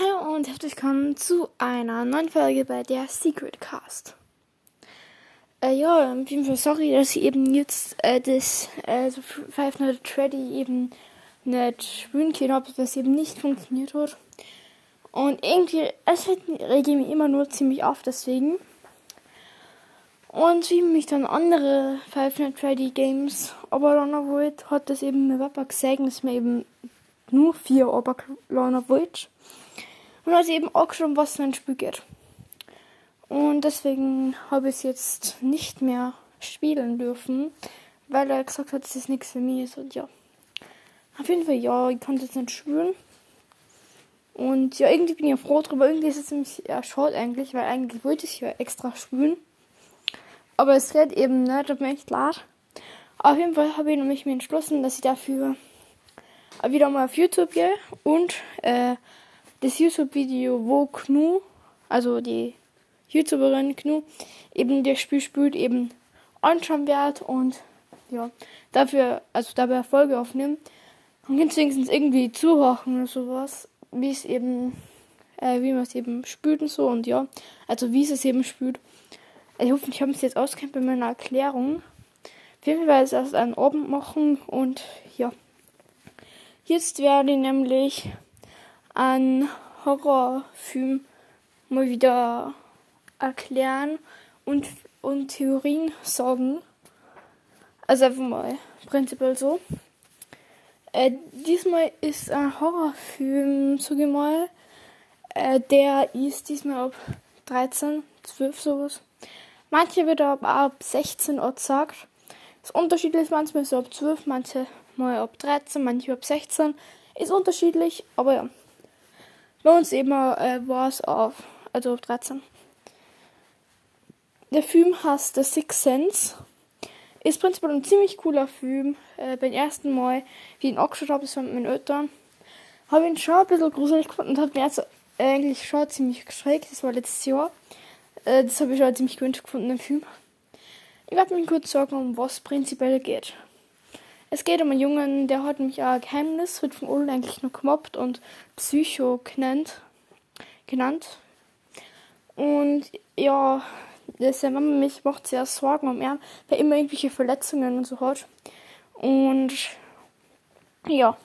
Hallo und herzlich willkommen zu einer neuen Folge bei der Secret Cast. Äh, ja, auf jeden Fall sorry, dass ich eben jetzt äh, das äh, so Five Nights Freddy eben nicht spielen können habe, was eben nicht funktioniert hat. Und irgendwie, es rege mich immer nur ziemlich auf deswegen. Und wie mich dann andere Five Nights Freddy Games, aber dann wollte, hat das eben mein Papa gesagt, dass mir eben nur vier wollte. Und hat eben auch schon was mein Spiel geht. Und deswegen habe ich es jetzt nicht mehr spielen dürfen, weil er gesagt hat, es nichts für mich ist. Und ja, auf jeden Fall, ja, ich konnte jetzt nicht spielen. Und ja, irgendwie bin ich ja froh drüber. Irgendwie ist es ziemlich ja, schade eigentlich, weil eigentlich wollte ich ja extra spielen. Aber es geht eben nicht, tut mir echt leid. Auf jeden Fall habe ich nämlich mir entschlossen, dass ich dafür wieder mal auf YouTube gehe und äh, das YouTube-Video, wo Knu, also die YouTuberin Knu, eben das Spiel spielt, eben anschauen wird und ja, dafür, also dabei Erfolge aufnehmen. Und kannst wenigstens irgendwie zuhören oder sowas, wie es eben, äh, wie man es eben spielt und so und ja, also wie es es eben spielt. Ich hoffe, ich habe es jetzt auskennt bei meiner Erklärung. Auf jeden Fall es erst einen Abend machen und ja. Jetzt werde ich nämlich einen Horrorfilm mal wieder erklären und, und Theorien sagen. Also einfach mal prinzipiell so. Äh, diesmal ist ein Horrorfilm zugemal. Äh, der ist diesmal ab 13, 12 sowas. Manche wird aber ab 16 Uhr gesagt. Ist manchmal so ab 12, manche mal ab 13, manche ab 16. Ist unterschiedlich, aber ja. Bei uns eben äh, war es auf, also auf 13. Der Film heißt The Sixth Sense. Ist prinzipiell ein ziemlich cooler Film. Äh, beim ersten Mal, wie ich ihn angeschaut habe, das war mit meinen Eltern, habe ich ihn schon ein bisschen gruselig gefunden und habe mir jetzt eigentlich schon ziemlich geschreckt. Das war letztes Jahr. Äh, das habe ich schon ziemlich gewünscht gefunden im Film. Ich werde mich kurz sagen, um was prinzipiell geht. Es geht um einen Jungen, der hat nämlich ein Geheimnis, wird von allen eigentlich nur gemobbt und Psycho genannt. genannt. Und ja, seine Mama mich macht sehr Sorgen um ihn, weil er immer irgendwelche Verletzungen und so hat. Und ja,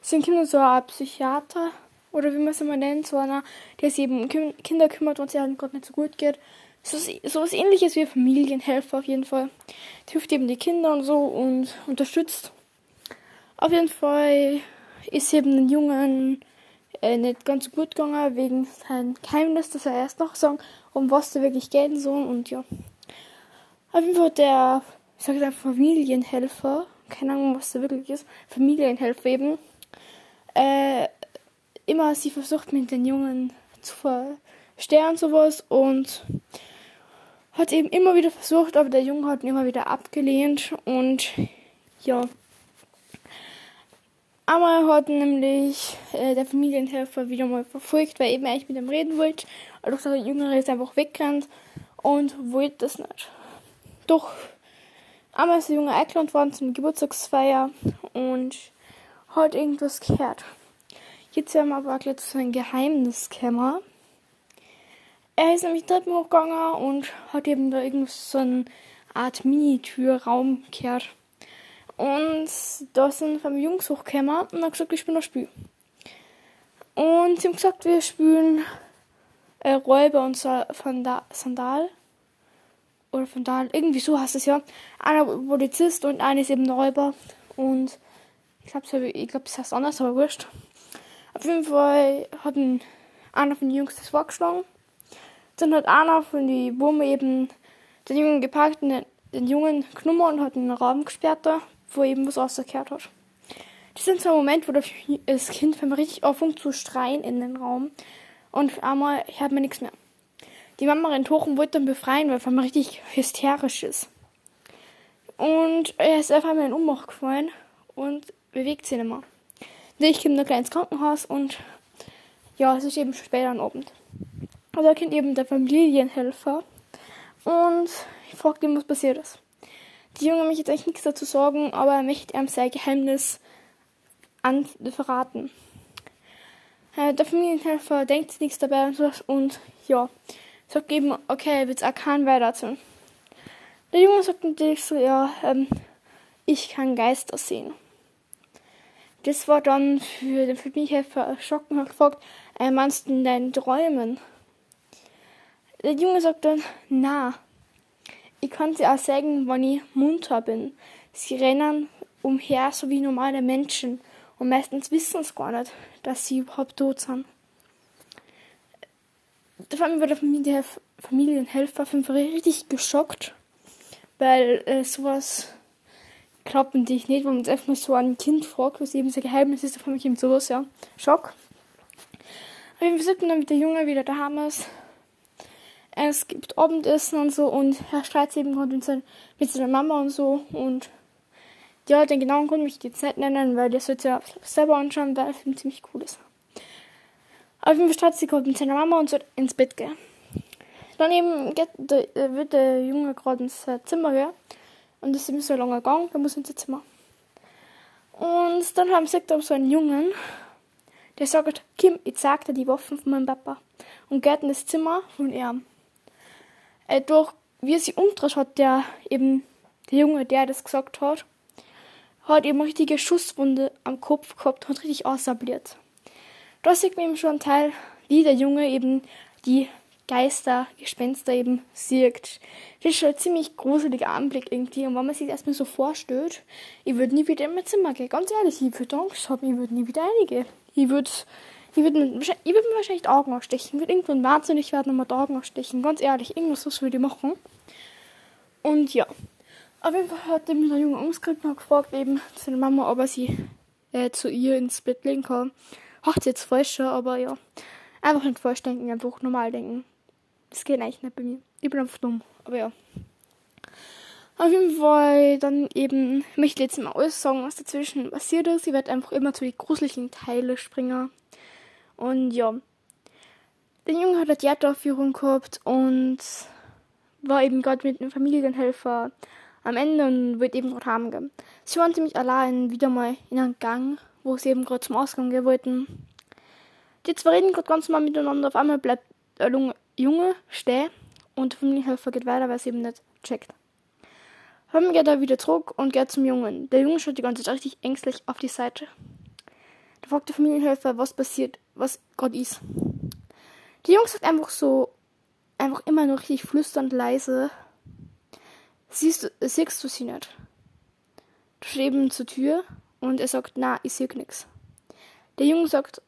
sind Kinder so ein Psychiater oder wie man es immer nennt, so einer, der sich eben um Kinder kümmert, wenn es ihnen gerade nicht so gut geht. So, was ähnliches wie Familienhelfer auf jeden Fall. Die hilft eben die Kinder und so und unterstützt. Auf jeden Fall ist eben den Jungen äh, nicht ganz so gut gegangen wegen seinem Geheimnis, dass er erst noch sagen, um was da wirklich gehen soll und ja. Auf jeden Fall der, ich sage einfach Familienhelfer, keine Ahnung, was da wirklich ist, Familienhelfer eben, äh, immer sie versucht mit den Jungen zu verstehen und sowas und hat eben immer wieder versucht, aber der Junge hat ihn immer wieder abgelehnt und ja. Einmal hat nämlich äh, der Familienhelfer wieder mal verfolgt, weil eben eigentlich mit ihm reden wollte. Also der Jüngere ist einfach weggerannt und wollte das nicht. Doch einmal ist der Junge eingeladen worden zum Geburtstagsfeier und hat irgendwas gehört. Jetzt haben wir aber gleich zu seinem Geheimniskämmer. Er ist nämlich Treppen hochgegangen und hat eben da irgend so eine Art Mini-Türraum gehört. Und da sind vom Jungs hochgekommen und haben gesagt, wir spielen ein Spiel. Und sie haben gesagt, wir spielen äh, Räuber und Sandal. Oder Vandal, irgendwie so heißt es ja. Einer Polizist und einer ist eben Räuber. Und ich glaube, ich glaub, das heißt anders, aber wurscht. Auf jeden Fall hat ein, einer von den Jungs das vorgeschlagen. Dann hat einer von den Burme eben den Jungen gepackt den, den Jungen genommen und hat einen Raum gesperrt da, wo eben was rausgekehrt hat. Das sind so Momente, wo das Kind fängt richtig anfängt zu schreien in den Raum. Und einmal hört man nichts mehr. Die Mama rennt hoch und wollte dann befreien, weil einmal richtig hysterisch ist. Und er ist auf einmal in Umbach gefallen und bewegt sich nicht mehr. Ich komme noch ins Krankenhaus und ja, es ist eben später am Abend. Und da kennt eben der Familienhelfer. Und ich frage ihn, was passiert ist. Die Junge möchte jetzt eigentlich nichts dazu sagen, aber er möchte ihm sein Geheimnis an verraten. Äh, der Familienhelfer denkt nichts dabei und so und ja, sagt eben, okay, er wird auch weiter tun. Der Junge sagt natürlich so, ja, ähm, ich kann Geister sehen. Das war dann für den Familienhelfer erschrocken und gefragt, äh, meinst du in deinen Träumen? Der Junge sagt dann, na, ich kann sie auch sagen, wenn ich munter bin. Sie rennen umher, so wie normale Menschen. Und meistens wissen sie gar nicht, dass sie überhaupt tot sind. Da war mir der Familie, Familienhelfer fünf richtig geschockt, weil äh, sowas glauben die nicht, wenn man jetzt einfach mal so ein Kind fragt, was eben so Geheimnis ist, da fand ich eben sowas, ja. Schock. Aber wir sind dann mit der Junge wieder daheim ist. Es gibt Abendessen und so und er streitet eben gerade mit, sein, mit seiner Mama und so und ja, den genauen Grund möchte ich jetzt nicht nennen, weil das wird ja selber anschauen, weil der Film ziemlich cool ist. Auf jeden Fall streitet sie gerade mit seiner Mama und so ins Bett gehen. Dann eben geht der, äh, wird der Junge gerade ins Zimmer gehen und das ist eben so ein langer Gang, der muss ins Zimmer. Und dann haben sie so einen Jungen, der sagt, Kim, ich zeig dir die Waffen von meinem Papa. Und geht in das Zimmer von ihm. Äh, durch, wie sich umdreht, hat der eben, der Junge, der das gesagt hat, hat eben eine richtige Schusswunde am Kopf gehabt und richtig ausabliert. Da sieht man eben schon einen Teil, wie der Junge eben die Geister, Gespenster eben sieht. Das ist schon ein ziemlich gruseliger Anblick irgendwie. Und wenn man sich das erstmal so vorstellt, ich würde nie wieder in mein Zimmer gehen. Ganz ehrlich, ich würde Angst haben, ich würde nie wieder reingehen. Ich würde ich würde mir, würd mir wahrscheinlich Augen ausstechen. Ich würde irgendwann wahnsinnig werden und mir die Augen ausstechen. Ganz ehrlich, irgendwas was würde ich machen. Und ja. Auf jeden Fall hat eben der Junge und gefragt eben seine Mama, ob er sie äh, zu ihr ins Bett legen kann. Hat jetzt falsch, aber ja. Einfach nicht falsch denken, einfach normal denken. Das geht eigentlich nicht bei mir. Ich bin einfach dumm, aber ja. Auf jeden Fall dann eben, ich möchte jetzt mal alles sagen, was dazwischen passiert ist. Ich werde einfach immer zu den gruseligen Teile springen. Und ja. Der Junge hat eine Theateraufführung gehabt und war eben gerade mit einem Familienhelfer am Ende und wird eben gerade heimgehen. Sie waren ziemlich allein wieder mal in einem Gang, wo sie eben gerade zum Ausgang gehen wollten. Die zwei reden gerade ganz normal miteinander. Auf einmal bleibt der Junge stehen und der Familienhelfer geht weiter, weil es eben nicht checkt. Dann geht er wieder zurück und geht zum Jungen. Der Junge schaut die ganze Zeit richtig ängstlich auf die Seite. Fragt der Familienhelfer, was passiert, was gerade ist. Die Junge sagt einfach so, einfach immer nur richtig flüsternd leise. Siehst du, siehst du sie nicht? Du eben zur Tür und er sagt, na, ich sehe nichts. Der Junge sagt,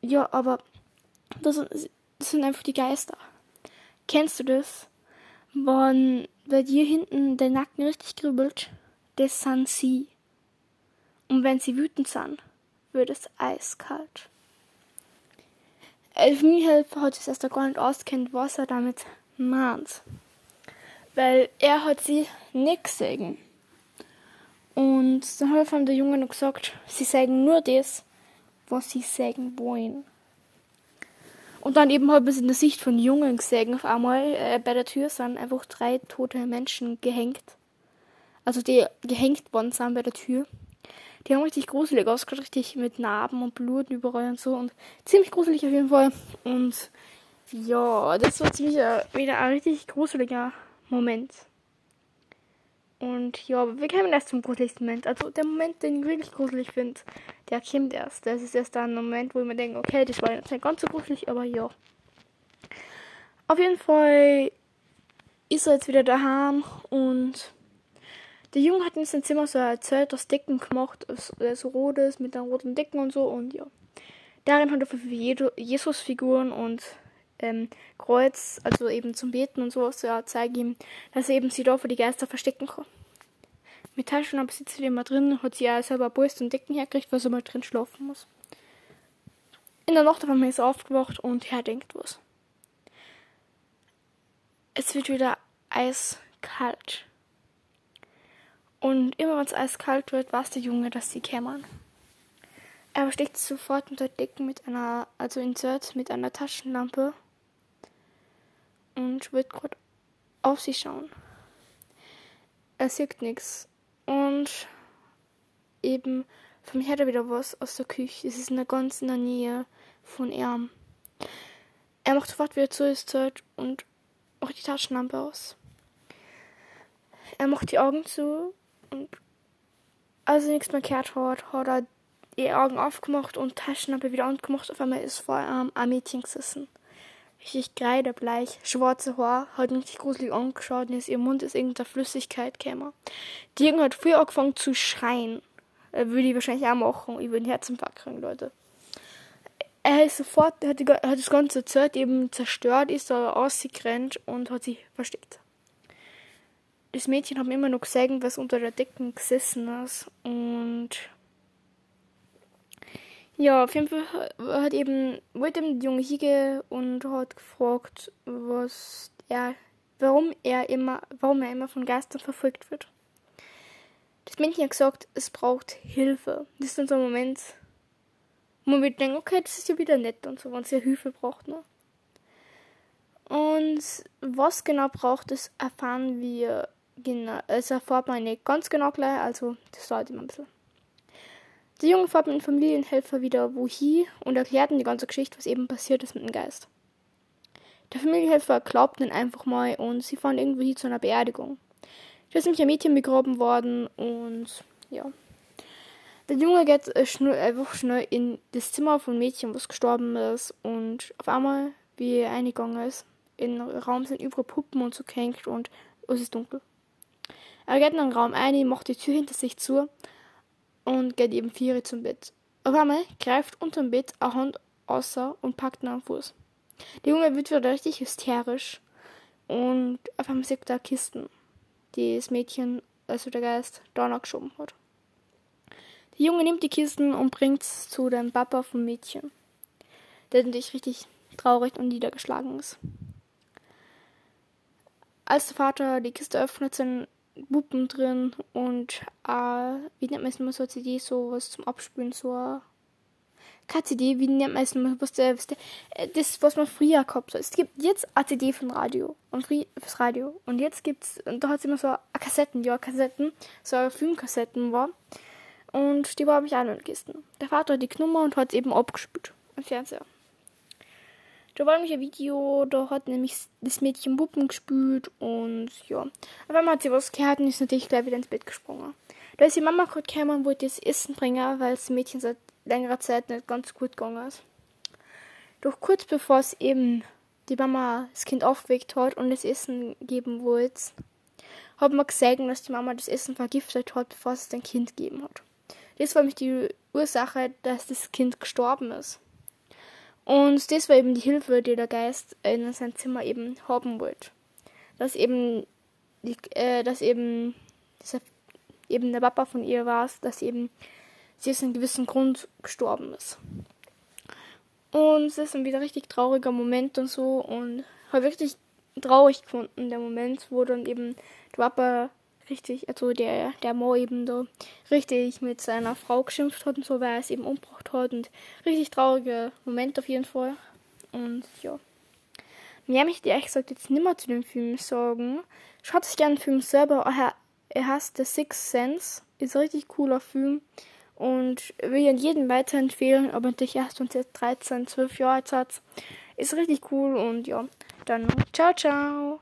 ja, aber das sind, das sind einfach die Geister. Kennst du das? Wenn bei dir hinten der Nacken richtig kribbelt, das sind sie. Und wenn sie wütend sind, wird es eiskalt. Elfenhelfer hat sich erst gar nicht auskennt, was er damit meint. Weil er hat sie nicht gesehen. Und dann hat der Junge noch gesagt, sie sagen nur das, was sie sagen wollen. Und dann eben man es in der Sicht von Jungen gesehen, auf einmal äh, bei der Tür sind einfach drei tote Menschen gehängt. Also die gehängt worden sind bei der Tür. Die haben richtig gruselig ausgeschaut, richtig mit Narben und Blut überall und so. Und ziemlich gruselig auf jeden Fall. Und ja, das war ziemlich äh, wieder ein richtig gruseliger Moment. Und ja, wir kommen erst zum gruseligsten Moment. Also der Moment, den ich wirklich gruselig finde, der kommt erst. Das ist erst dann ein Moment, wo ich mir denke, okay, das war jetzt nicht ganz so gruselig, aber ja. Auf jeden Fall ist er jetzt wieder daheim und der Junge hat in seinem Zimmer so ein Zelt aus Decken gemacht, so rotes mit einem roten Decken und so und ja. Darin hat er Jesus-Figuren und ähm, Kreuz, also eben zum Beten und sowas, ja, zeige ihm, dass er eben sie da für die Geister verstecken kann. Mit Taschenlampe sitzt sie immer drin, hat sie ja selber Brust und Decken hergekriegt, weil sie mal drin schlafen muss. In der Nacht auf einmal ist er aufgewacht und er denkt was. Es wird wieder eiskalt. Und immer wenn es eiskalt wird, weiß der Junge, dass sie kämen. Er versteckt sich sofort unter Decken mit einer, also insert mit einer Taschenlampe und wird gerade auf sie schauen. Er sieht nichts. Und eben, für mich hat er wieder was aus der Küche. Es ist in der ganz Nähe von ihm. Er macht sofort wieder zu ist Zeit und macht die Taschenlampe aus. Er macht die Augen zu und als er nichts mehr gehört hat, hat er die Augen aufgemacht und Taschenlampe wieder angemacht. Auf einmal ist vor ihm ein Mädchen gesessen. Richtig kreidebleich, schwarze Haar, hat richtig gruselig angeschaut und aus ihrem Mund ist irgendeine Flüssigkeit gekommen. Die Junge hat früher angefangen zu schreien. Er würde ich wahrscheinlich auch machen. Ich würde ein Herzinfarkt kriegen, Leute. Er ist sofort, hat, die, hat das ganze Zeit eben zerstört, ist da rausgerannt und hat sich versteckt. Das Mädchen hat mir immer noch gesehen, was unter der Decke gesessen ist und ja, auf jeden Fall hat eben, wollte eben die Junge hingehen und hat gefragt, was er, warum er immer, warum er immer von Geistern verfolgt wird. Das Mädchen hat gesagt, es braucht Hilfe. Das ist dann so ein Moment, wo man denkt, okay, das ist ja wieder nett und so, wenn es ja Hilfe braucht, ne? Und was genau braucht es, erfahren wir genau, es erfahrt man nicht ganz genau gleich, also das dauert immer ein bisschen. Der Junge fährt mit dem Familienhelfer wieder wohin und erklärt ihm die ganze Geschichte, was eben passiert ist mit dem Geist. Der Familienhelfer glaubt ihn einfach mal und sie fahren irgendwo hin zu einer Beerdigung. Da ist nämlich ein Mädchen begraben worden und ja. Der Junge geht äh, schnell, einfach schnell in das Zimmer von Mädchen, was gestorben ist und auf einmal, wie er eingegangen ist, den Raum sind überall Puppen und so gehängt und es ist dunkel. Er geht in den Raum ein, macht die Tür hinter sich zu und geht eben vier zum Bett. Auf einmal greift unter dem Bett eine Hand außer und packt ihn am Fuß. Der Junge wird wieder richtig hysterisch und auf einmal sieht er Kisten, die das Mädchen, also der Geist, da geschoben hat. Der Junge nimmt die Kisten und bringt es zu dem Papa vom Mädchen, der natürlich richtig traurig und niedergeschlagen ist. Als der Vater die Kiste öffnet, sind Puppen drin und äh, wie nennt man es immer so eine CD, so was zum Abspülen, so eine keine CD, wie nennt man es immer, was der, was der, äh, das, was man früher gehabt hat. Es gibt jetzt eine CD von Radio und fürs Radio und jetzt gibt's, und da hat es immer so Kassetten, ja, Kassetten, so Filmkassetten war und die war ich auch in Kisten. Der Vater hat die genommen und hat es eben abgespielt am Fernseher. Da war nämlich ein Video, da hat nämlich das Mädchen Puppen gespült und ja. Auf einmal hat sie was gehört und ist natürlich gleich wieder ins Bett gesprungen. Da ist die Mama gerade gekommen und wollte das Essen bringen, weil das Mädchen seit längerer Zeit nicht ganz gut gegangen ist. Doch kurz bevor es eben die Mama das Kind aufgeweckt hat und das Essen geben wollte, hat man gesehen, dass die Mama das Essen vergiftet hat, bevor es dein Kind gegeben hat. Das war nämlich die Ursache, dass das Kind gestorben ist. Und das war eben die Hilfe, die der Geist in sein Zimmer eben haben wollte. Dass eben, die, äh, dass eben, dass eben der Papa von ihr war, dass eben sie aus einem gewissen Grund gestorben ist. Und es ist ein wieder richtig trauriger Moment und so und habe wirklich traurig gefunden, der Moment, wo dann eben der Papa richtig, also der, der Mo eben da richtig mit seiner Frau geschimpft hat und so, weil er es eben umgebracht hat und richtig trauriger Moment auf jeden Fall. Und ja. Mehr möchte ich ehrlich gesagt jetzt nimmer zu dem Film sagen. Schaut euch gerne den Film selber. Er, er heißt The Sixth Sense. Ist ein richtig cooler Film. Und will ich an jeden weiterempfehlen, aber natürlich erst uns jetzt 13, 12 Jahre alt hat. Ist richtig cool und ja. Dann ciao, ciao.